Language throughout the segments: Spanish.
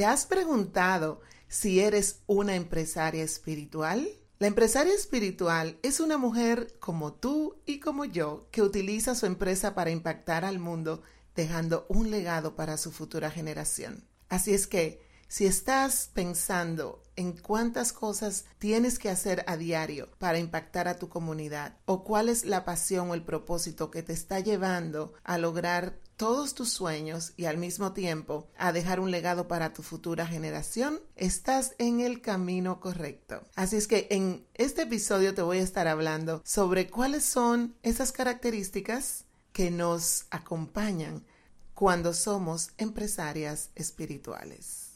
¿Te has preguntado si eres una empresaria espiritual? La empresaria espiritual es una mujer como tú y como yo que utiliza su empresa para impactar al mundo dejando un legado para su futura generación. Así es que, si estás pensando en cuántas cosas tienes que hacer a diario para impactar a tu comunidad o cuál es la pasión o el propósito que te está llevando a lograr todos tus sueños y al mismo tiempo a dejar un legado para tu futura generación, estás en el camino correcto. Así es que en este episodio te voy a estar hablando sobre cuáles son esas características que nos acompañan cuando somos empresarias espirituales.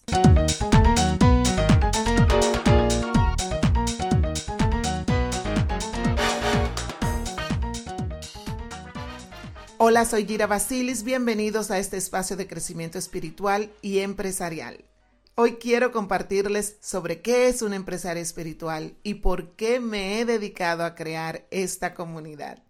Hola, soy Gira Basilis. Bienvenidos a este espacio de crecimiento espiritual y empresarial. Hoy quiero compartirles sobre qué es una empresaria espiritual y por qué me he dedicado a crear esta comunidad.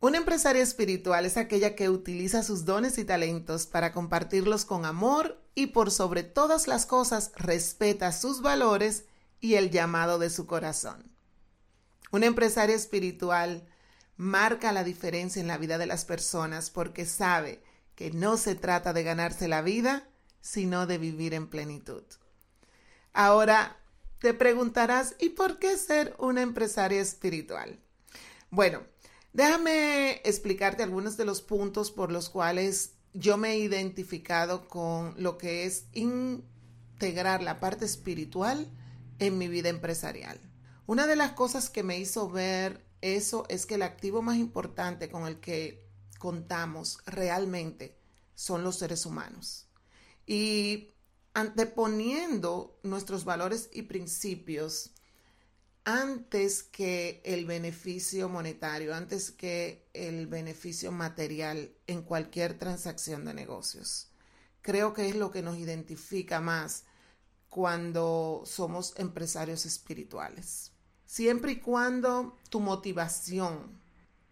Una empresaria espiritual es aquella que utiliza sus dones y talentos para compartirlos con amor y por sobre todas las cosas respeta sus valores y el llamado de su corazón. Una empresaria espiritual marca la diferencia en la vida de las personas porque sabe que no se trata de ganarse la vida, sino de vivir en plenitud. Ahora te preguntarás, ¿y por qué ser una empresaria espiritual? Bueno, déjame explicarte algunos de los puntos por los cuales yo me he identificado con lo que es integrar la parte espiritual en mi vida empresarial. Una de las cosas que me hizo ver eso es que el activo más importante con el que contamos realmente son los seres humanos. Y anteponiendo nuestros valores y principios antes que el beneficio monetario, antes que el beneficio material en cualquier transacción de negocios. Creo que es lo que nos identifica más cuando somos empresarios espirituales. Siempre y cuando tu motivación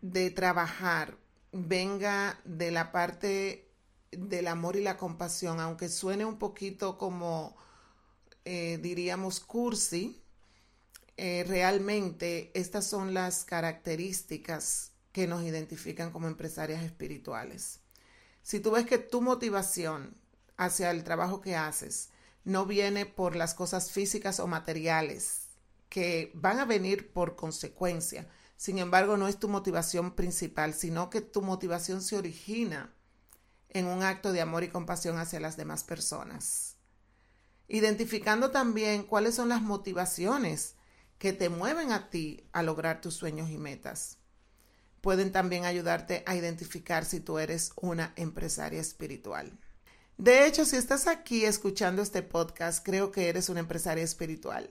de trabajar venga de la parte del amor y la compasión, aunque suene un poquito como, eh, diríamos, cursi, eh, realmente estas son las características que nos identifican como empresarias espirituales. Si tú ves que tu motivación hacia el trabajo que haces no viene por las cosas físicas o materiales, que van a venir por consecuencia. Sin embargo, no es tu motivación principal, sino que tu motivación se origina en un acto de amor y compasión hacia las demás personas. Identificando también cuáles son las motivaciones que te mueven a ti a lograr tus sueños y metas. Pueden también ayudarte a identificar si tú eres una empresaria espiritual. De hecho, si estás aquí escuchando este podcast, creo que eres una empresaria espiritual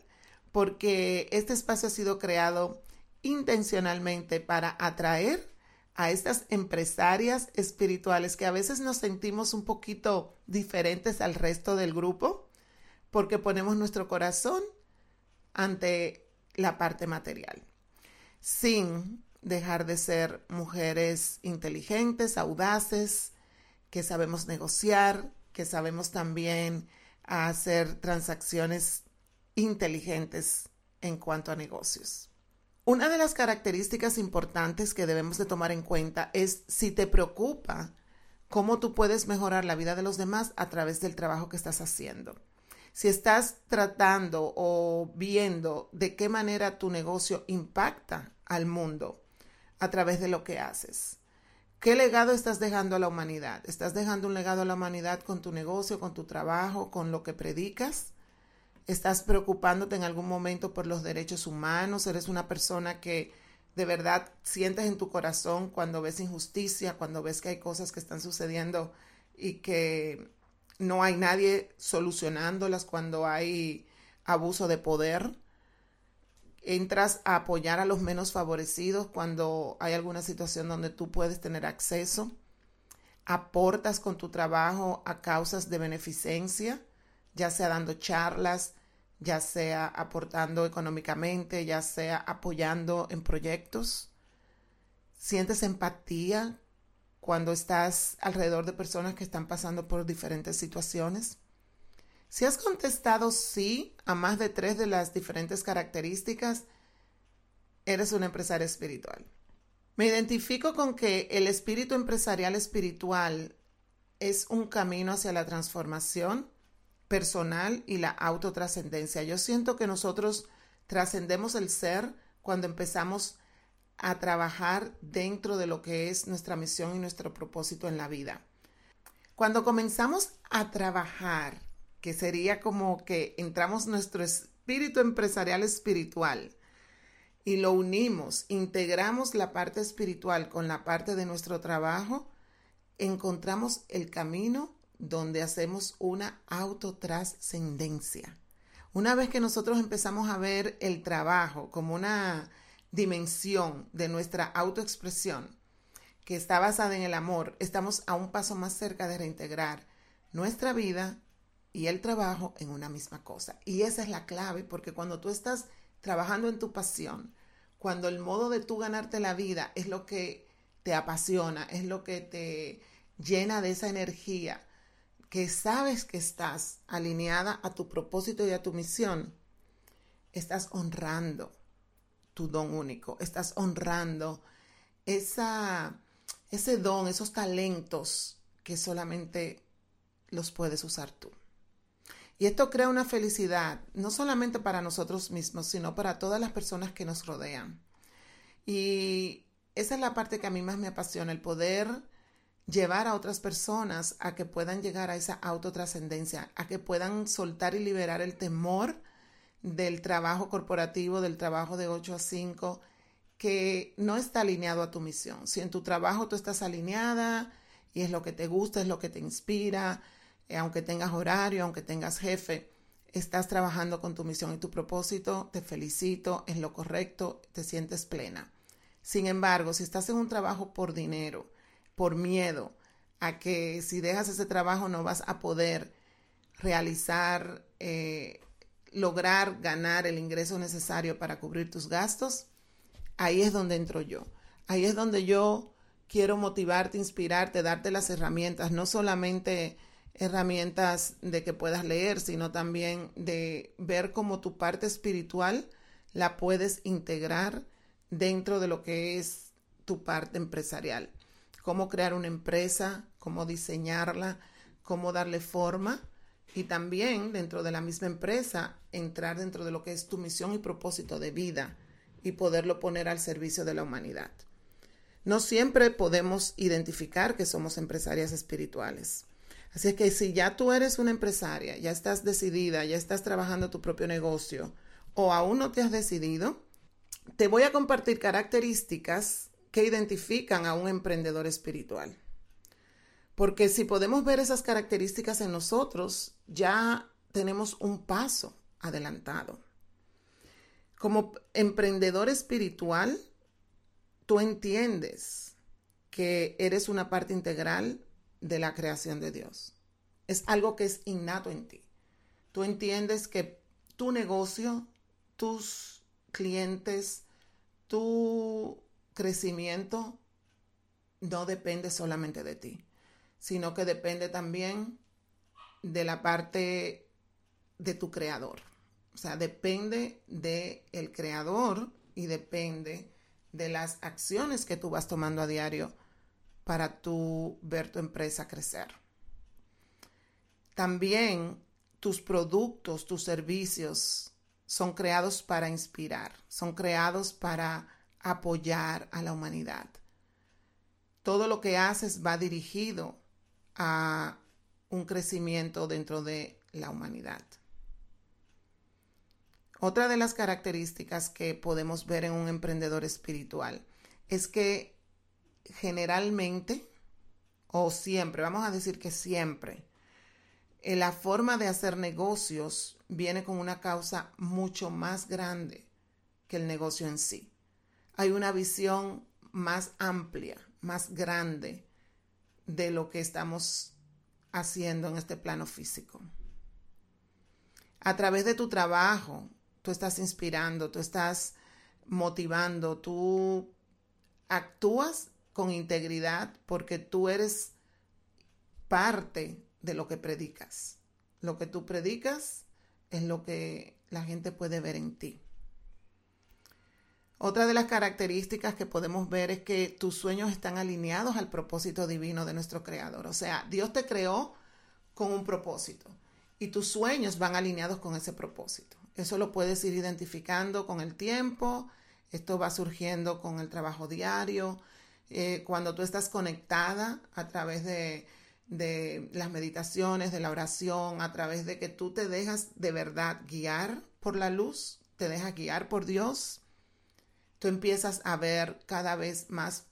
porque este espacio ha sido creado intencionalmente para atraer a estas empresarias espirituales que a veces nos sentimos un poquito diferentes al resto del grupo porque ponemos nuestro corazón ante la parte material, sin dejar de ser mujeres inteligentes, audaces, que sabemos negociar, que sabemos también hacer transacciones inteligentes en cuanto a negocios. Una de las características importantes que debemos de tomar en cuenta es si te preocupa cómo tú puedes mejorar la vida de los demás a través del trabajo que estás haciendo. Si estás tratando o viendo de qué manera tu negocio impacta al mundo a través de lo que haces. ¿Qué legado estás dejando a la humanidad? ¿Estás dejando un legado a la humanidad con tu negocio, con tu trabajo, con lo que predicas? estás preocupándote en algún momento por los derechos humanos, eres una persona que de verdad sientes en tu corazón cuando ves injusticia, cuando ves que hay cosas que están sucediendo y que no hay nadie solucionándolas cuando hay abuso de poder. Entras a apoyar a los menos favorecidos cuando hay alguna situación donde tú puedes tener acceso. Aportas con tu trabajo a causas de beneficencia, ya sea dando charlas, ya sea aportando económicamente, ya sea apoyando en proyectos. Sientes empatía cuando estás alrededor de personas que están pasando por diferentes situaciones? Si has contestado sí a más de tres de las diferentes características, eres un empresario espiritual. Me identifico con que el espíritu empresarial espiritual es un camino hacia la transformación personal y la autotrascendencia. Yo siento que nosotros trascendemos el ser cuando empezamos a trabajar dentro de lo que es nuestra misión y nuestro propósito en la vida. Cuando comenzamos a trabajar, que sería como que entramos nuestro espíritu empresarial espiritual y lo unimos, integramos la parte espiritual con la parte de nuestro trabajo, encontramos el camino donde hacemos una autotrascendencia. Una vez que nosotros empezamos a ver el trabajo como una dimensión de nuestra autoexpresión, que está basada en el amor, estamos a un paso más cerca de reintegrar nuestra vida y el trabajo en una misma cosa. Y esa es la clave, porque cuando tú estás trabajando en tu pasión, cuando el modo de tú ganarte la vida es lo que te apasiona, es lo que te llena de esa energía, que sabes que estás alineada a tu propósito y a tu misión, estás honrando tu don único, estás honrando esa, ese don, esos talentos que solamente los puedes usar tú. Y esto crea una felicidad, no solamente para nosotros mismos, sino para todas las personas que nos rodean. Y esa es la parte que a mí más me apasiona, el poder llevar a otras personas a que puedan llegar a esa autotrascendencia, a que puedan soltar y liberar el temor del trabajo corporativo, del trabajo de 8 a 5, que no está alineado a tu misión. Si en tu trabajo tú estás alineada y es lo que te gusta, es lo que te inspira, eh, aunque tengas horario, aunque tengas jefe, estás trabajando con tu misión y tu propósito, te felicito, es lo correcto, te sientes plena. Sin embargo, si estás en un trabajo por dinero, por miedo a que si dejas ese trabajo no vas a poder realizar eh, lograr ganar el ingreso necesario para cubrir tus gastos, ahí es donde entro yo. Ahí es donde yo quiero motivarte, inspirarte, darte las herramientas, no solamente herramientas de que puedas leer, sino también de ver cómo tu parte espiritual la puedes integrar dentro de lo que es tu parte empresarial. Cómo crear una empresa, cómo diseñarla, cómo darle forma y también dentro de la misma empresa entrar dentro de lo que es tu misión y propósito de vida y poderlo poner al servicio de la humanidad. No siempre podemos identificar que somos empresarias espirituales. Así es que si ya tú eres una empresaria, ya estás decidida, ya estás trabajando tu propio negocio o aún no te has decidido, te voy a compartir características que identifican a un emprendedor espiritual. Porque si podemos ver esas características en nosotros, ya tenemos un paso adelantado. Como emprendedor espiritual, tú entiendes que eres una parte integral de la creación de Dios. Es algo que es innato en ti. Tú entiendes que tu negocio, tus clientes, tu crecimiento no depende solamente de ti sino que depende también de la parte de tu creador. O sea, depende del el creador y depende de las acciones que tú vas tomando a diario para tú ver tu empresa crecer. También tus productos, tus servicios son creados para inspirar, son creados para apoyar a la humanidad. Todo lo que haces va dirigido a un crecimiento dentro de la humanidad. Otra de las características que podemos ver en un emprendedor espiritual es que generalmente, o siempre, vamos a decir que siempre, eh, la forma de hacer negocios viene con una causa mucho más grande que el negocio en sí. Hay una visión más amplia, más grande de lo que estamos haciendo en este plano físico. A través de tu trabajo, tú estás inspirando, tú estás motivando, tú actúas con integridad porque tú eres parte de lo que predicas. Lo que tú predicas es lo que la gente puede ver en ti. Otra de las características que podemos ver es que tus sueños están alineados al propósito divino de nuestro Creador. O sea, Dios te creó con un propósito y tus sueños van alineados con ese propósito. Eso lo puedes ir identificando con el tiempo, esto va surgiendo con el trabajo diario, eh, cuando tú estás conectada a través de, de las meditaciones, de la oración, a través de que tú te dejas de verdad guiar por la luz, te dejas guiar por Dios, tú empiezas a ver cada vez más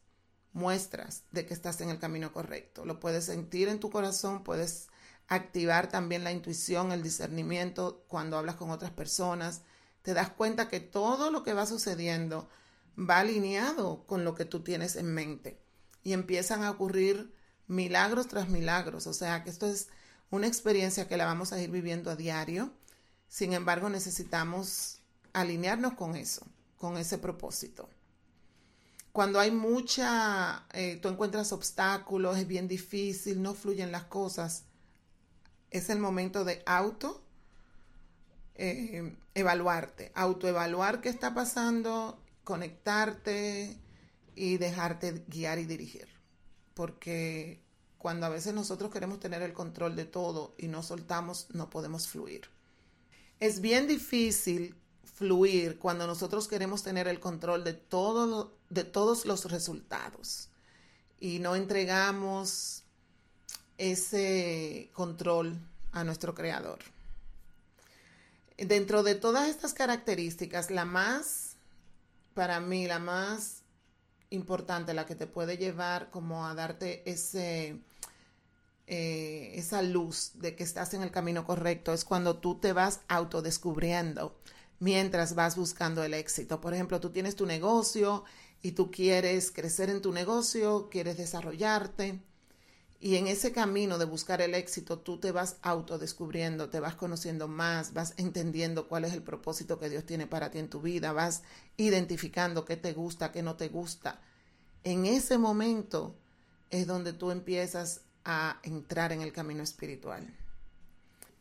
muestras de que estás en el camino correcto. Lo puedes sentir en tu corazón, puedes activar también la intuición, el discernimiento cuando hablas con otras personas. Te das cuenta que todo lo que va sucediendo va alineado con lo que tú tienes en mente y empiezan a ocurrir milagros tras milagros. O sea que esto es una experiencia que la vamos a ir viviendo a diario. Sin embargo, necesitamos alinearnos con eso con ese propósito. Cuando hay mucha, eh, tú encuentras obstáculos, es bien difícil, no fluyen las cosas, es el momento de auto eh, evaluarte, autoevaluar qué está pasando, conectarte y dejarte guiar y dirigir. Porque cuando a veces nosotros queremos tener el control de todo y no soltamos, no podemos fluir. Es bien difícil fluir cuando nosotros queremos tener el control de, todo, de todos los resultados y no entregamos ese control a nuestro creador. Dentro de todas estas características, la más, para mí, la más importante, la que te puede llevar como a darte ese, eh, esa luz de que estás en el camino correcto, es cuando tú te vas autodescubriendo mientras vas buscando el éxito. Por ejemplo, tú tienes tu negocio y tú quieres crecer en tu negocio, quieres desarrollarte. Y en ese camino de buscar el éxito, tú te vas autodescubriendo, te vas conociendo más, vas entendiendo cuál es el propósito que Dios tiene para ti en tu vida, vas identificando qué te gusta, qué no te gusta. En ese momento es donde tú empiezas a entrar en el camino espiritual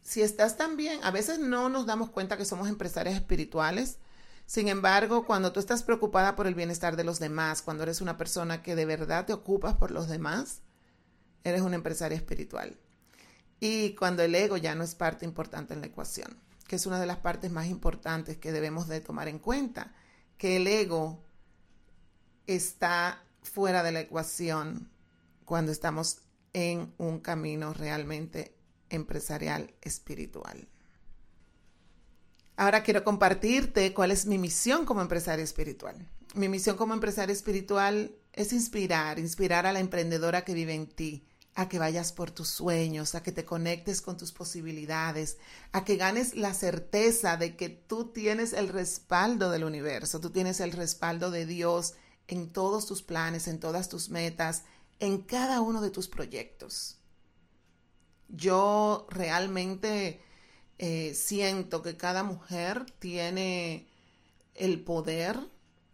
si estás también, a veces no nos damos cuenta que somos empresarios espirituales. Sin embargo, cuando tú estás preocupada por el bienestar de los demás, cuando eres una persona que de verdad te ocupas por los demás, eres una empresaria espiritual. Y cuando el ego ya no es parte importante en la ecuación, que es una de las partes más importantes que debemos de tomar en cuenta, que el ego está fuera de la ecuación cuando estamos en un camino realmente empresarial espiritual. Ahora quiero compartirte cuál es mi misión como empresaria espiritual. Mi misión como empresaria espiritual es inspirar, inspirar a la emprendedora que vive en ti, a que vayas por tus sueños, a que te conectes con tus posibilidades, a que ganes la certeza de que tú tienes el respaldo del universo, tú tienes el respaldo de Dios en todos tus planes, en todas tus metas, en cada uno de tus proyectos. Yo realmente eh, siento que cada mujer tiene el poder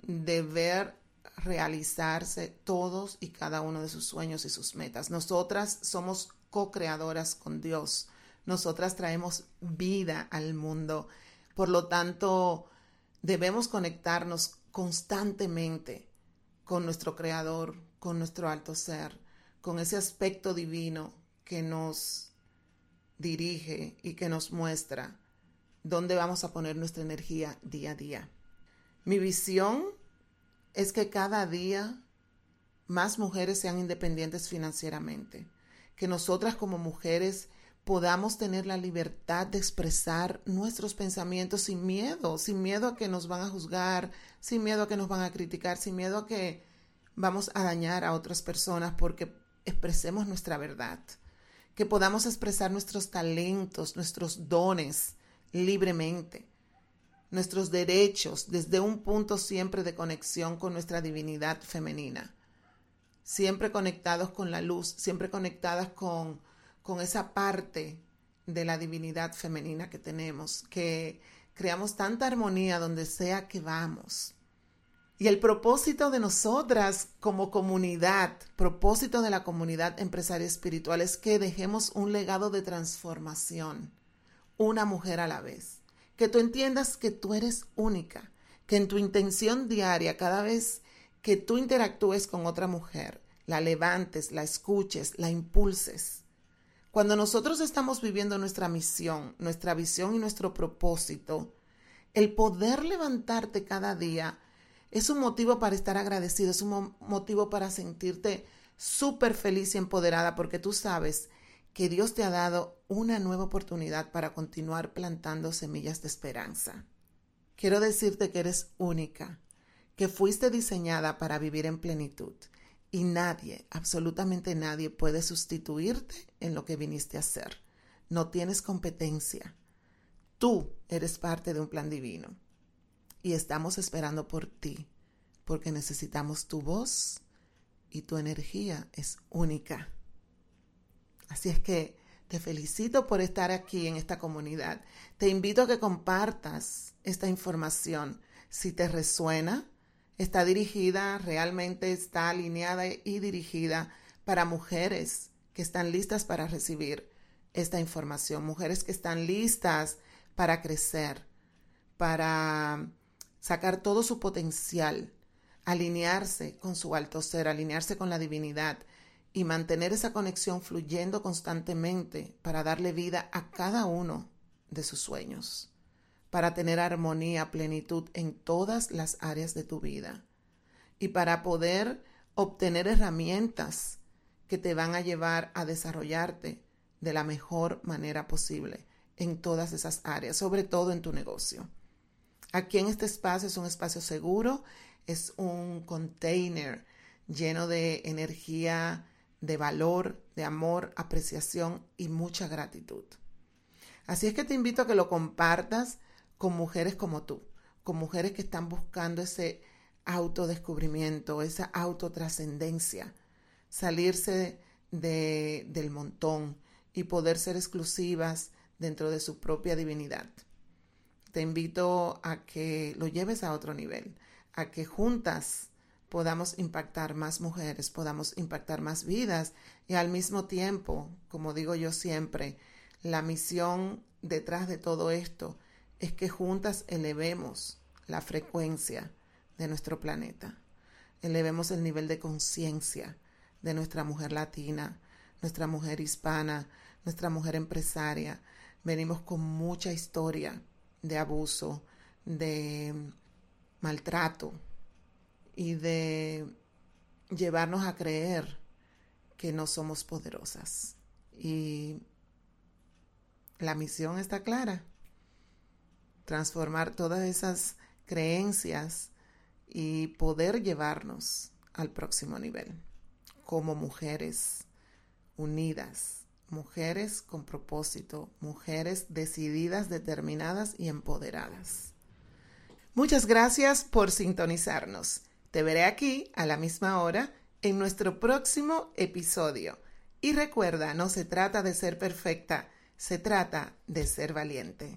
de ver realizarse todos y cada uno de sus sueños y sus metas. Nosotras somos co-creadoras con Dios. Nosotras traemos vida al mundo. Por lo tanto, debemos conectarnos constantemente con nuestro Creador, con nuestro alto ser, con ese aspecto divino que nos dirige y que nos muestra dónde vamos a poner nuestra energía día a día. Mi visión es que cada día más mujeres sean independientes financieramente, que nosotras como mujeres podamos tener la libertad de expresar nuestros pensamientos sin miedo, sin miedo a que nos van a juzgar, sin miedo a que nos van a criticar, sin miedo a que vamos a dañar a otras personas porque expresemos nuestra verdad que podamos expresar nuestros talentos, nuestros dones libremente, nuestros derechos desde un punto siempre de conexión con nuestra divinidad femenina, siempre conectados con la luz, siempre conectadas con, con esa parte de la divinidad femenina que tenemos, que creamos tanta armonía donde sea que vamos. Y el propósito de nosotras como comunidad, propósito de la comunidad empresaria espiritual es que dejemos un legado de transformación, una mujer a la vez. Que tú entiendas que tú eres única, que en tu intención diaria, cada vez que tú interactúes con otra mujer, la levantes, la escuches, la impulses. Cuando nosotros estamos viviendo nuestra misión, nuestra visión y nuestro propósito, el poder levantarte cada día, es un motivo para estar agradecido, es un motivo para sentirte súper feliz y empoderada porque tú sabes que Dios te ha dado una nueva oportunidad para continuar plantando semillas de esperanza. Quiero decirte que eres única, que fuiste diseñada para vivir en plenitud y nadie, absolutamente nadie puede sustituirte en lo que viniste a hacer. No tienes competencia. Tú eres parte de un plan divino y estamos esperando por ti, porque necesitamos tu voz y tu energía es única. Así es que te felicito por estar aquí en esta comunidad. Te invito a que compartas esta información. Si te resuena, está dirigida, realmente está alineada y dirigida para mujeres que están listas para recibir esta información, mujeres que están listas para crecer, para sacar todo su potencial, alinearse con su alto ser, alinearse con la divinidad y mantener esa conexión fluyendo constantemente para darle vida a cada uno de sus sueños, para tener armonía, plenitud en todas las áreas de tu vida y para poder obtener herramientas que te van a llevar a desarrollarte de la mejor manera posible en todas esas áreas, sobre todo en tu negocio. Aquí en este espacio es un espacio seguro, es un container lleno de energía, de valor, de amor, apreciación y mucha gratitud. Así es que te invito a que lo compartas con mujeres como tú, con mujeres que están buscando ese autodescubrimiento, esa autotrascendencia, salirse de, del montón y poder ser exclusivas dentro de su propia divinidad te invito a que lo lleves a otro nivel, a que juntas podamos impactar más mujeres, podamos impactar más vidas y al mismo tiempo, como digo yo siempre, la misión detrás de todo esto es que juntas elevemos la frecuencia de nuestro planeta, elevemos el nivel de conciencia de nuestra mujer latina, nuestra mujer hispana, nuestra mujer empresaria. Venimos con mucha historia de abuso, de maltrato y de llevarnos a creer que no somos poderosas. Y la misión está clara, transformar todas esas creencias y poder llevarnos al próximo nivel como mujeres unidas mujeres con propósito, mujeres decididas, determinadas y empoderadas. Muchas gracias por sintonizarnos. Te veré aquí a la misma hora en nuestro próximo episodio. Y recuerda, no se trata de ser perfecta, se trata de ser valiente.